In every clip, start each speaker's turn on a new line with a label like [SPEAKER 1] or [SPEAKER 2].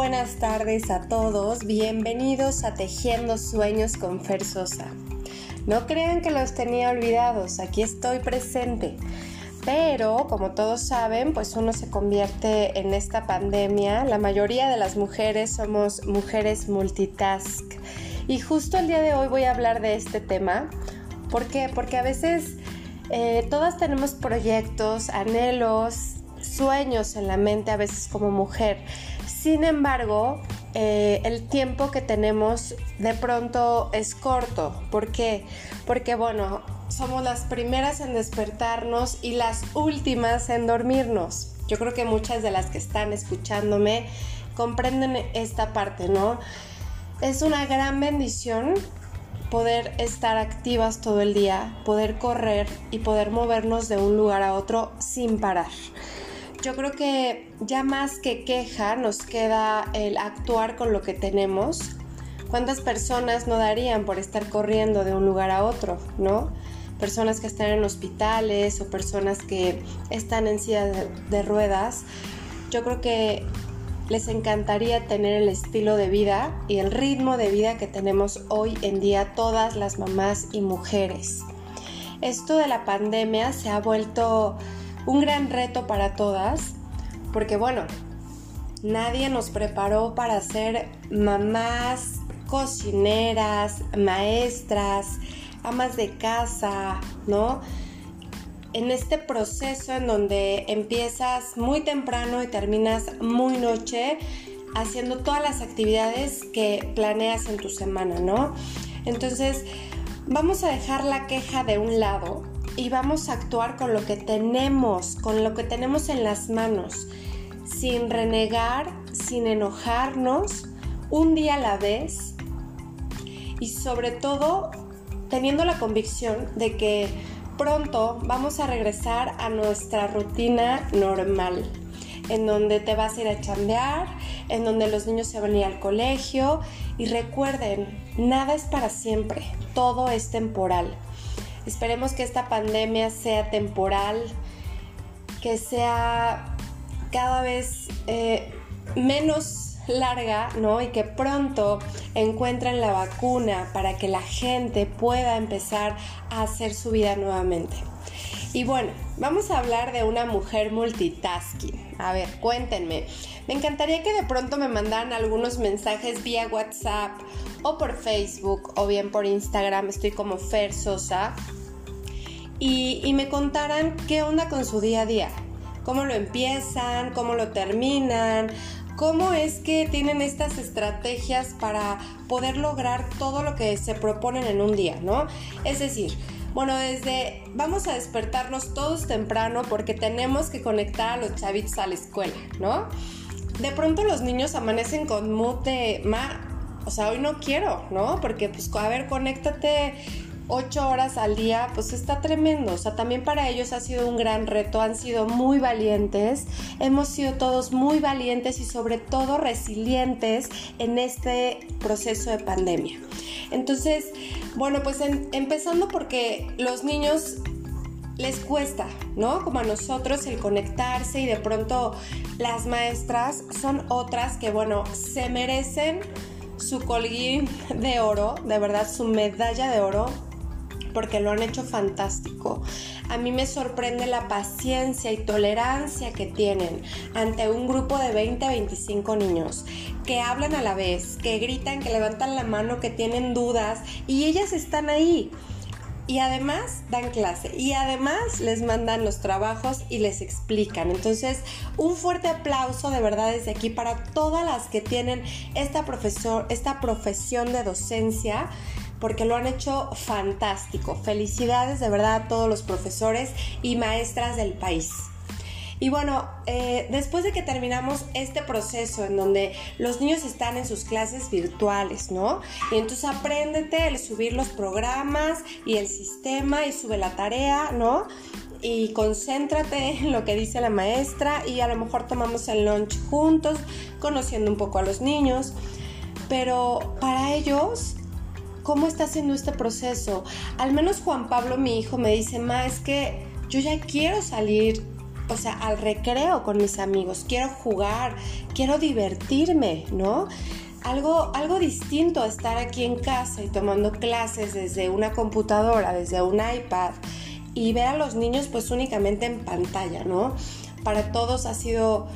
[SPEAKER 1] buenas tardes a todos, bienvenidos a Tejiendo Sueños con Fer Sosa. No crean que los tenía olvidados, aquí estoy presente. Pero, como todos saben, pues uno se convierte en esta pandemia. La mayoría de las mujeres somos mujeres multitask. Y justo el día de hoy voy a hablar de este tema. ¿Por qué? Porque a veces eh, todas tenemos proyectos, anhelos, sueños en la mente a veces como mujer. Sin embargo, eh, el tiempo que tenemos de pronto es corto. ¿Por qué? Porque bueno, somos las primeras en despertarnos y las últimas en dormirnos. Yo creo que muchas de las que están escuchándome comprenden esta parte, ¿no? Es una gran bendición poder estar activas todo el día, poder correr y poder movernos de un lugar a otro sin parar yo creo que ya más que queja nos queda el actuar con lo que tenemos. ¿Cuántas personas no darían por estar corriendo de un lugar a otro, no? Personas que están en hospitales o personas que están en silla de, ruedas. Yo creo que les encantaría tener el estilo de vida y el ritmo de vida que tenemos hoy en día todas las mamás y mujeres. Esto de la pandemia se ha vuelto un gran reto para todas, porque bueno, nadie nos preparó para ser mamás, cocineras, maestras, amas de casa, ¿no? En este proceso en donde empiezas muy temprano y terminas muy noche, haciendo todas las actividades que planeas en tu semana, ¿no? Entonces, vamos a dejar la queja de un lado y vamos a actuar con lo que tenemos, con lo que tenemos en las manos, sin renegar, sin enojarnos, un día a la vez y sobre todo teniendo la convicción de que pronto vamos a regresar a nuestra rutina normal, en donde te vas a ir a chambear, en donde los niños se van a ir al colegio y recuerden, nada es para siempre, todo es temporal. Esperemos que esta pandemia sea temporal, que sea cada vez eh, menos larga, ¿no? Y que pronto encuentren la vacuna para que la gente pueda empezar a hacer su vida nuevamente. Y bueno, vamos a hablar de una mujer multitasking. A ver, cuéntenme. Me encantaría que de pronto me mandaran algunos mensajes vía WhatsApp o por Facebook o bien por Instagram. Estoy como Fer Sosa. Y, me contaran qué onda con su día a día. Cómo lo empiezan, cómo lo terminan, cómo es que tienen estas estrategias para poder lograr todo lo que se proponen en un día, ¿no? Es decir, bueno, desde vamos a despertarnos todos temprano porque tenemos que conectar a los chavitos a la escuela, ¿no? De pronto los niños amanecen con mood de, ma, o sea, hoy no quiero, ¿no? Porque pues, a ver, conéctate ocho horas al día, pues está tremendo. O sea, también para ellos ha sido un gran reto, han sido muy valientes, hemos sido todos muy valientes y sobre todo resilientes en este proceso de pandemia. Entonces, bueno, pues empezando porque los niños les cuesta, ¿no? Como a nosotros el conectarse y de pronto las maestras son otras que, bueno, se merecen su colguín de oro, de verdad, su medalla de oro, porque lo han hecho fantástico. A mí me sorprende la paciencia y tolerancia que tienen ante un grupo de 20 a 25 niños que hablan a la vez, que gritan, que levantan la mano, que tienen dudas y ellas están ahí. Y además dan clase y además les mandan los trabajos y les explican. Entonces, un fuerte aplauso de verdad desde aquí para todas las que tienen esta, profesor, esta profesión de docencia porque lo han hecho fantástico. Felicidades de verdad a todos los profesores y maestras del país. Y bueno, eh, después de que terminamos este proceso en donde los niños están en sus clases virtuales, ¿no? Y entonces apréndete el subir los programas y el sistema y sube la tarea, ¿no? Y concéntrate en lo que dice la maestra y a lo mejor tomamos el lunch juntos, conociendo un poco a los niños. Pero para ellos ¿Cómo está haciendo este proceso? Al menos Juan Pablo, mi hijo, me dice, ma, es que yo ya quiero salir o sea, al recreo con mis amigos, quiero jugar, quiero divertirme, ¿no? Algo, algo distinto a estar aquí en casa y tomando clases desde una computadora, desde un iPad y ver a los niños pues únicamente en pantalla, ¿no? Para todos ha sido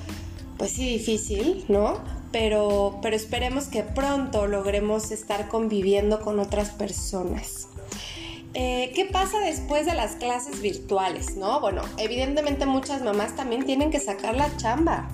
[SPEAKER 1] pues sí difícil, ¿no? Pero, pero esperemos que pronto logremos estar conviviendo con otras personas. Eh, ¿Qué pasa después de las clases virtuales? No, bueno, evidentemente muchas mamás también tienen que sacar la chamba.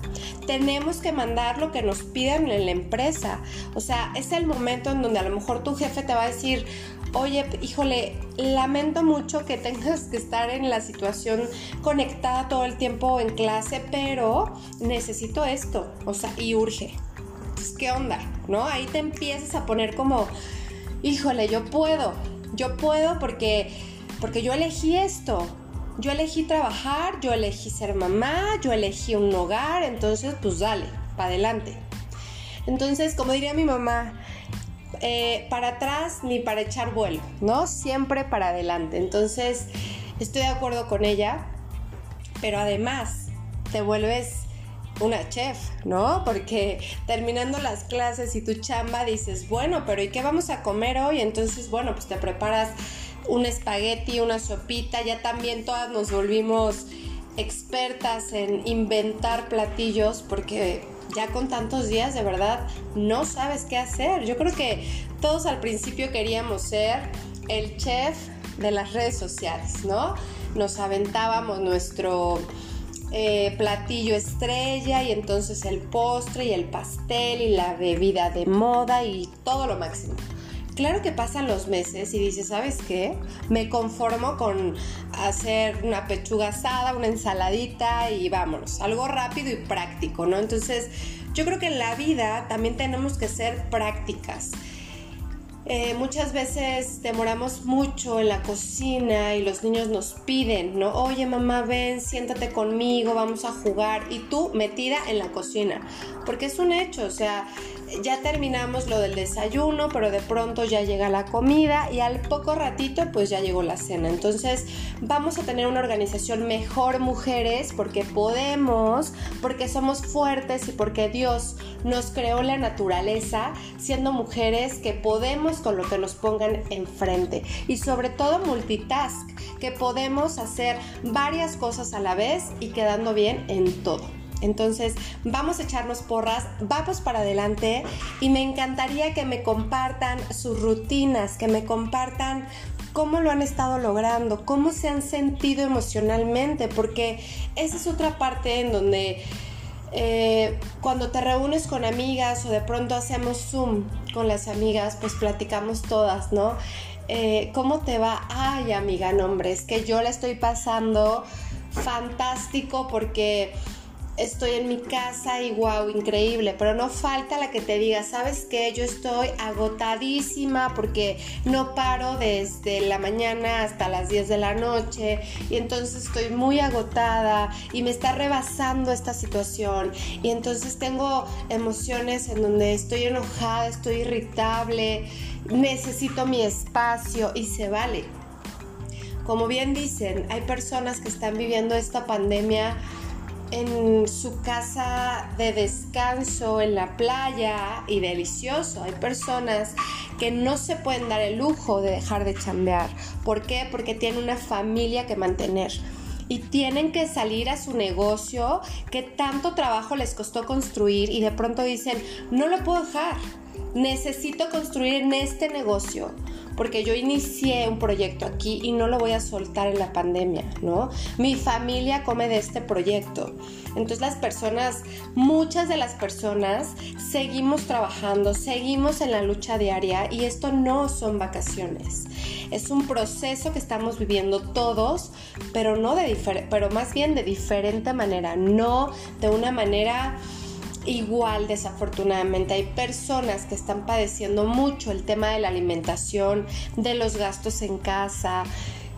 [SPEAKER 1] Tenemos que mandar lo que nos pidan en la empresa. O sea, es el momento en donde a lo mejor tu jefe te va a decir, oye, híjole, lamento mucho que tengas que estar en la situación conectada todo el tiempo en clase, pero necesito esto, o sea, y urge. ¿Qué onda? ¿No? Ahí te empiezas a poner como, híjole, yo puedo, yo puedo porque, porque yo elegí esto. Yo elegí trabajar, yo elegí ser mamá, yo elegí un hogar, entonces pues dale, para adelante. Entonces, como diría mi mamá, eh, para atrás ni para echar vuelo, ¿no? Siempre para adelante. Entonces, estoy de acuerdo con ella, pero además te vuelves una chef, ¿no? Porque terminando las clases y tu chamba dices, bueno, pero ¿y qué vamos a comer hoy? Entonces, bueno, pues te preparas un espagueti, una sopita, ya también todas nos volvimos expertas en inventar platillos porque ya con tantos días de verdad no sabes qué hacer. Yo creo que todos al principio queríamos ser el chef de las redes sociales, ¿no? Nos aventábamos nuestro eh, platillo estrella y entonces el postre y el pastel y la bebida de moda y todo lo máximo. Claro que pasan los meses y dices, ¿sabes qué? Me conformo con hacer una pechuga asada, una ensaladita y vámonos, algo rápido y práctico, ¿no? Entonces, yo creo que en la vida también tenemos que ser prácticas. Eh, muchas veces demoramos mucho en la cocina y los niños nos piden, ¿no? Oye mamá, ven, siéntate conmigo, vamos a jugar y tú metida en la cocina, porque es un hecho, o sea, ya terminamos lo del desayuno, pero de pronto ya llega la comida y al poco ratito pues ya llegó la cena. Entonces vamos a tener una organización mejor mujeres porque podemos, porque somos fuertes y porque Dios nos creó la naturaleza siendo mujeres que podemos con lo que nos pongan enfrente y sobre todo multitask, que podemos hacer varias cosas a la vez y quedando bien en todo. Entonces, vamos a echarnos porras, vamos para adelante y me encantaría que me compartan sus rutinas, que me compartan cómo lo han estado logrando, cómo se han sentido emocionalmente, porque esa es otra parte en donde eh, cuando te reúnes con amigas o de pronto hacemos Zoom con las amigas, pues platicamos todas, ¿no? Eh, ¿Cómo te va? Ay, amiga, no, hombre, es que yo la estoy pasando fantástico porque estoy en mi casa y wow, increíble, pero no falta la que te diga, ¿sabes qué? Yo estoy agotadísima porque no paro desde la mañana hasta las 10 de la noche y entonces estoy muy agotada y me está rebasando esta situación y entonces tengo emociones en donde estoy enojada, estoy irritable, necesito mi espacio y se vale. Como bien dicen, hay personas que están viviendo esta pandemia en su casa de descanso en la playa y delicioso. Hay personas que no se pueden dar el lujo de dejar de chambear. ¿Por qué? Porque tienen una familia que mantener y tienen que salir a su negocio que tanto trabajo les costó construir y de pronto dicen, no lo puedo dejar, necesito construir en este negocio porque yo inicié un proyecto aquí y no lo voy a soltar en la pandemia, ¿no? Mi familia come de este proyecto. Entonces las personas, muchas de las personas, seguimos trabajando, seguimos en la lucha diaria y esto no son vacaciones. Es un proceso que estamos viviendo todos, pero no de pero más bien de diferente manera, no de una manera igual desafortunadamente hay personas que están padeciendo mucho el tema de la alimentación, de los gastos en casa,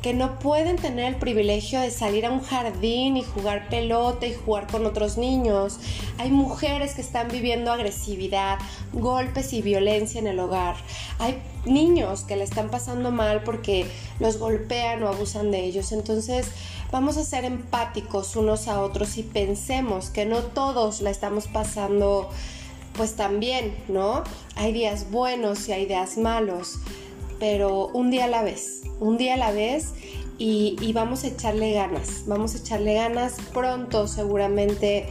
[SPEAKER 1] que no pueden tener el privilegio de salir a un jardín y jugar pelota y jugar con otros niños. Hay mujeres que están viviendo agresividad, golpes y violencia en el hogar. hay niños que le están pasando mal porque los golpean o abusan de ellos. Entonces vamos a ser empáticos unos a otros y pensemos que no todos la estamos pasando pues también, ¿no? Hay días buenos y hay días malos, pero un día a la vez, un día a la vez y, vamos a echarle ganas, vamos a echarle ganas pronto seguramente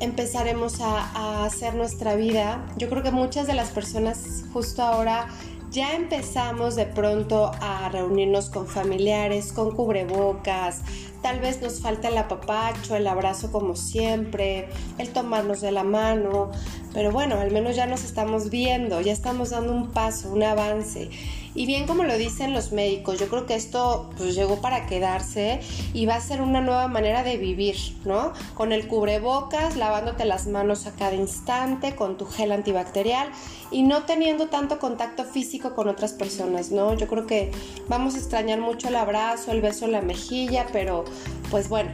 [SPEAKER 1] empezaremos a, hacer nuestra vida. Yo creo que muchas de las personas justo ahora ya empezamos de pronto a reunirnos con familiares, con cubrebocas, tal vez nos falta el apapacho, el abrazo como siempre, el tomarnos de la mano, pero bueno, al menos ya nos estamos viendo, ya estamos dando un paso, un avance. Y bien como lo dicen los médicos, yo creo que esto pues llegó para quedarse y va a ser una nueva manera de vivir, ¿no? Con el cubrebocas, lavándote las manos a cada instante, con tu gel antibacterial y no teniendo tanto contacto físico con otras personas, ¿no? Yo creo que vamos a extrañar mucho el abrazo, el beso en la mejilla, pero pues bueno,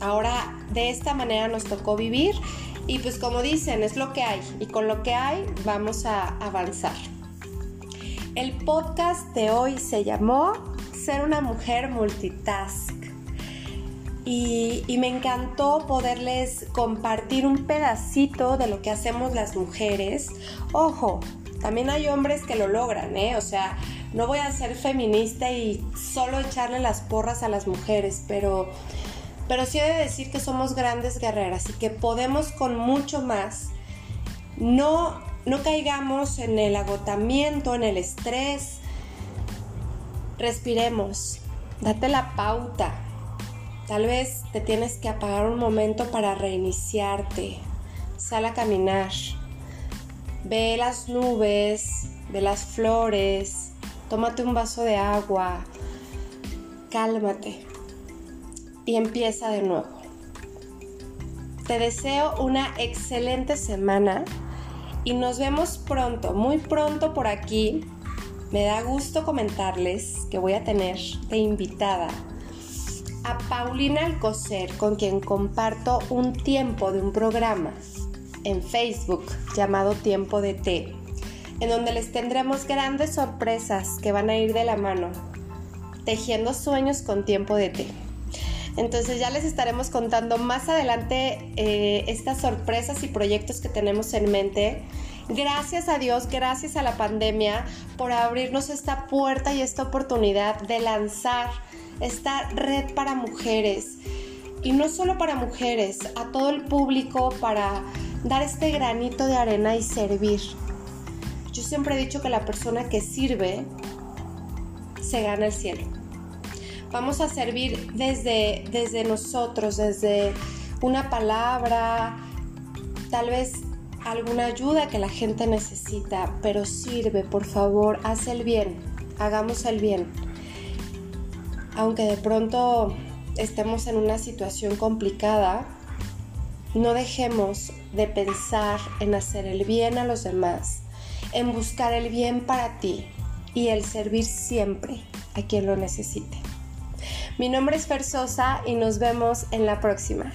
[SPEAKER 1] ahora de esta manera nos tocó vivir y pues como dicen, es lo que hay y con lo que hay vamos a avanzar. El podcast de hoy se llamó Ser una mujer multitask. Y, me encantó poderles compartir un pedacito de lo que hacemos las mujeres. Ojo, también hay hombres que lo logran, ¿eh? O sea, no voy a ser feminista y solo echarle las porras a las mujeres, pero, pero sí he de decir que somos grandes guerreras y que podemos con mucho más. No no caigamos en el agotamiento, en el estrés. Respiremos, date la pauta. Tal vez te tienes que apagar un momento para reiniciarte. Sal a caminar. Ve las nubes, ve las flores, tómate un vaso de agua, cálmate y empieza de nuevo. Te deseo una excelente semana y nos vemos pronto, muy pronto por aquí. Me da gusto comentarles que voy a tener de invitada a Paulina Alcocer, con quien comparto un tiempo de un programa en Facebook llamado Tiempo de Té, en donde les tendremos grandes sorpresas que van a ir de la mano, tejiendo sueños con tiempo de té. Entonces ya les estaremos contando más adelante eh, estas sorpresas y proyectos que tenemos en mente. Gracias a Dios, gracias a la pandemia por abrirnos esta puerta y esta oportunidad de lanzar esta red para mujeres. Y no solo para mujeres, a todo el público para dar este granito de arena y servir. Yo siempre he dicho que la persona que sirve se gana el cielo. Vamos a servir desde, desde nosotros, desde una palabra, tal vez alguna ayuda que la gente necesita, pero sirve, por favor, haz el bien, hagamos el bien. Aunque de pronto estemos en una situación complicada, no dejemos de pensar en hacer el bien a los demás, en buscar el bien para ti y el servir siempre a quien lo necesite. Mi nombre es Fer Sosa y nos vemos en la próxima.